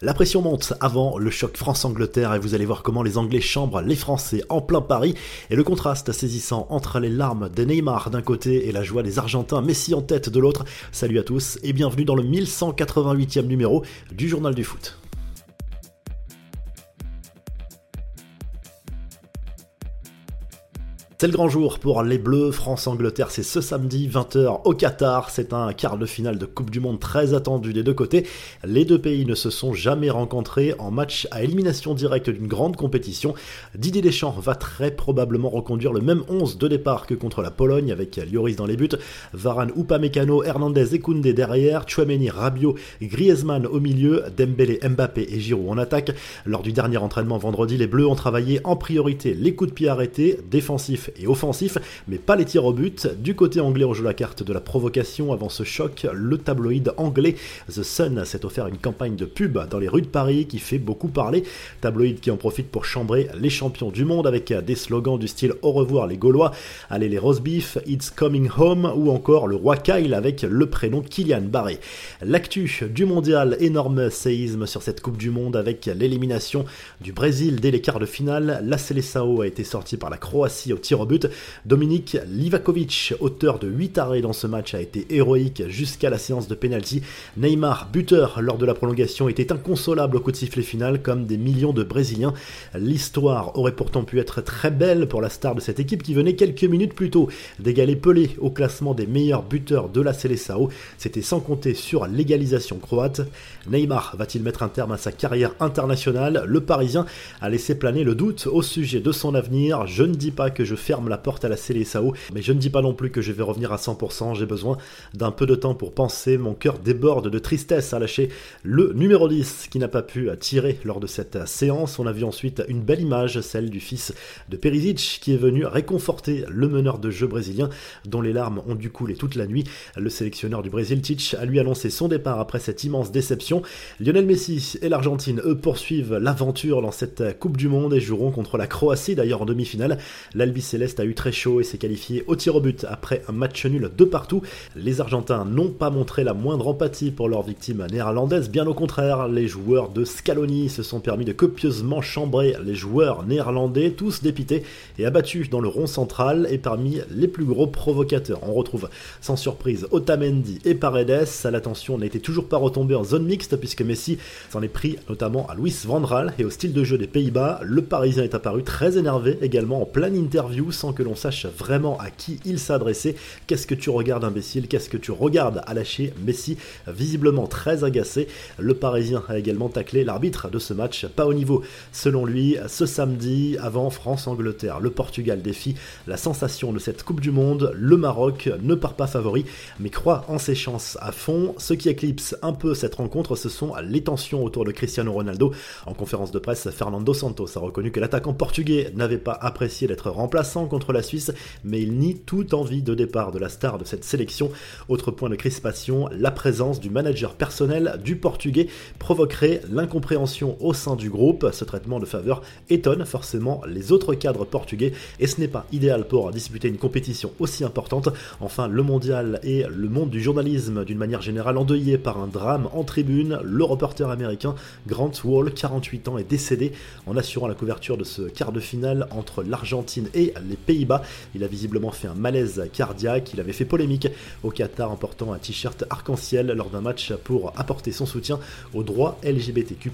La pression monte avant le choc France-Angleterre et vous allez voir comment les Anglais chambrent les Français en plein Paris et le contraste saisissant entre les larmes de Neymar d'un côté et la joie des Argentins Messi en tête de l'autre. Salut à tous et bienvenue dans le 1188e numéro du Journal du Foot. C'est le grand jour pour les Bleus. France-Angleterre, c'est ce samedi 20h au Qatar. C'est un quart de finale de Coupe du Monde très attendu des deux côtés. Les deux pays ne se sont jamais rencontrés en match à élimination directe d'une grande compétition. Didier Deschamps va très probablement reconduire le même 11 de départ que contre la Pologne avec Lloris dans les buts, Varane, Upamecano, Hernandez et Koundé derrière, Chouameni, Rabiot, Griezmann au milieu, Dembélé, Mbappé et Giroud en attaque. Lors du dernier entraînement vendredi, les Bleus ont travaillé en priorité les coups de pied arrêtés, défensifs et offensif, mais pas les tirs au but. Du côté anglais, on joue la carte de la provocation avant ce choc. Le tabloïd anglais The Sun s'est offert une campagne de pub dans les rues de Paris qui fait beaucoup parler. Tabloïd qui en profite pour chambrer les champions du monde avec des slogans du style Au revoir les Gaulois, Allez les roast beef, It's coming home ou encore le roi Kyle avec le prénom Kylian Barré. L'actu du mondial, énorme séisme sur cette Coupe du Monde avec l'élimination du Brésil dès les quarts de finale. La Seleção a été sortie par la Croatie au tir au but. Dominique Livakovic, auteur de 8 arrêts dans ce match, a été héroïque jusqu'à la séance de penalty. Neymar, buteur lors de la prolongation, était inconsolable au coup de sifflet final comme des millions de Brésiliens. L'histoire aurait pourtant pu être très belle pour la star de cette équipe qui venait quelques minutes plus tôt d'égaler Pelé au classement des meilleurs buteurs de la Seleção. C'était sans compter sur l'égalisation croate. Neymar va-t-il mettre un terme à sa carrière internationale? Le Parisien a laissé planer le doute au sujet de son avenir. Je ne dis pas que je ferme la porte à la Sao, mais je ne dis pas non plus que je vais revenir à 100%, j'ai besoin d'un peu de temps pour penser, mon cœur déborde de tristesse à lâcher le numéro 10 qui n'a pas pu tirer lors de cette séance. On a vu ensuite une belle image, celle du fils de Perisic qui est venu réconforter le meneur de jeu brésilien dont les larmes ont dû couler toute la nuit. Le sélectionneur du Brésil, Tich, a lui annoncé son départ après cette immense déception. Lionel Messi et l'Argentine, eux, poursuivent l'aventure dans cette Coupe du Monde et joueront contre la Croatie d'ailleurs en demi-finale. L'Albi Céleste a eu très chaud et s'est qualifié au tir au but après un match nul de partout. Les Argentins n'ont pas montré la moindre empathie pour leur victime néerlandaise, bien au contraire, les joueurs de Scaloni se sont permis de copieusement chambrer les joueurs néerlandais, tous dépités et abattus dans le rond central et parmi les plus gros provocateurs. On retrouve sans surprise Otamendi et Paredes, l'attention n'était toujours pas retombée en zone mixte puisque Messi s'en est pris notamment à Luis Van Gaal et au style de jeu des Pays-Bas. Le Parisien est apparu très énervé également en pleine interview sans que l'on sache vraiment à qui il s'adressait. Qu'est-ce que tu regardes imbécile? Qu'est-ce que tu regardes? À lâcher Messi visiblement très agacé. Le Parisien a également taclé l'arbitre de ce match, pas au niveau selon lui. Ce samedi, avant France-Angleterre, le Portugal défie la sensation de cette Coupe du Monde. Le Maroc ne part pas favori, mais croit en ses chances à fond. Ce qui éclipse un peu cette rencontre, ce sont les tensions autour de Cristiano Ronaldo. En conférence de presse, Fernando Santos a reconnu que l'attaquant portugais n'avait pas apprécié d'être contre la Suisse, mais il nie toute envie de départ de la star de cette sélection. Autre point de crispation, la présence du manager personnel du Portugais provoquerait l'incompréhension au sein du groupe. Ce traitement de faveur étonne forcément les autres cadres portugais et ce n'est pas idéal pour disputer une compétition aussi importante. Enfin, le mondial et le monde du journalisme d'une manière générale endeuillé par un drame en tribune. Le reporter américain Grant Wall, 48 ans, est décédé en assurant la couverture de ce quart de finale entre l'Argentine et les Pays-Bas. Il a visiblement fait un malaise cardiaque. Il avait fait polémique au Qatar en portant un t-shirt arc-en-ciel lors d'un match pour apporter son soutien aux droits LGBTQ.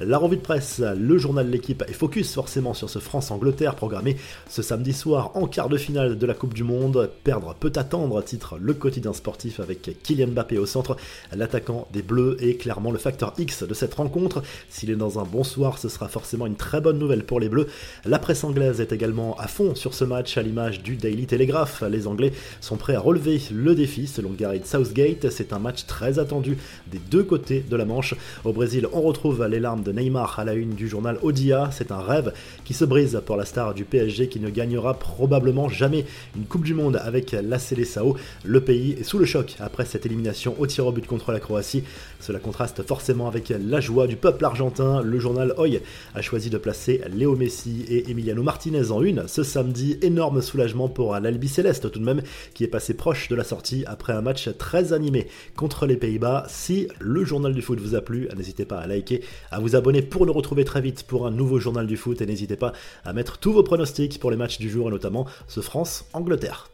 La revue de presse, le journal de l'équipe est focus forcément sur ce France-Angleterre programmé ce samedi soir en quart de finale de la Coupe du Monde. Perdre peut attendre, titre le quotidien sportif avec Kylian Mbappé au centre. L'attaquant des Bleus est clairement le facteur X de cette rencontre. S'il est dans un bon soir, ce sera forcément une très bonne nouvelle pour les Bleus. La presse anglaise est également à fond sur ce match à l'image du Daily Telegraph. Les Anglais sont prêts à relever le défi selon Gareth Southgate. C'est un match très attendu des deux côtés de la Manche. Au Brésil, on retrouve les larmes de Neymar à la une du journal Odia. C'est un rêve qui se brise pour la star du PSG qui ne gagnera probablement jamais une Coupe du Monde avec la Seleção. Le pays est sous le choc après cette élimination au tir au but contre la Croatie. Cela contraste forcément avec la joie du peuple argentin. Le journal OI a choisi de placer Léo Messi et Emiliano Martinez en une ce samedi. Énorme soulagement pour l'Albi Céleste tout de même, qui est passé proche de la sortie après un match très animé contre les Pays-Bas. Si le journal du foot vous a plu, n'hésitez pas à liker, à vous abonner pour le retrouver très vite pour un nouveau journal du foot et n'hésitez pas à mettre tous vos pronostics pour les matchs du jour et notamment ce France-Angleterre.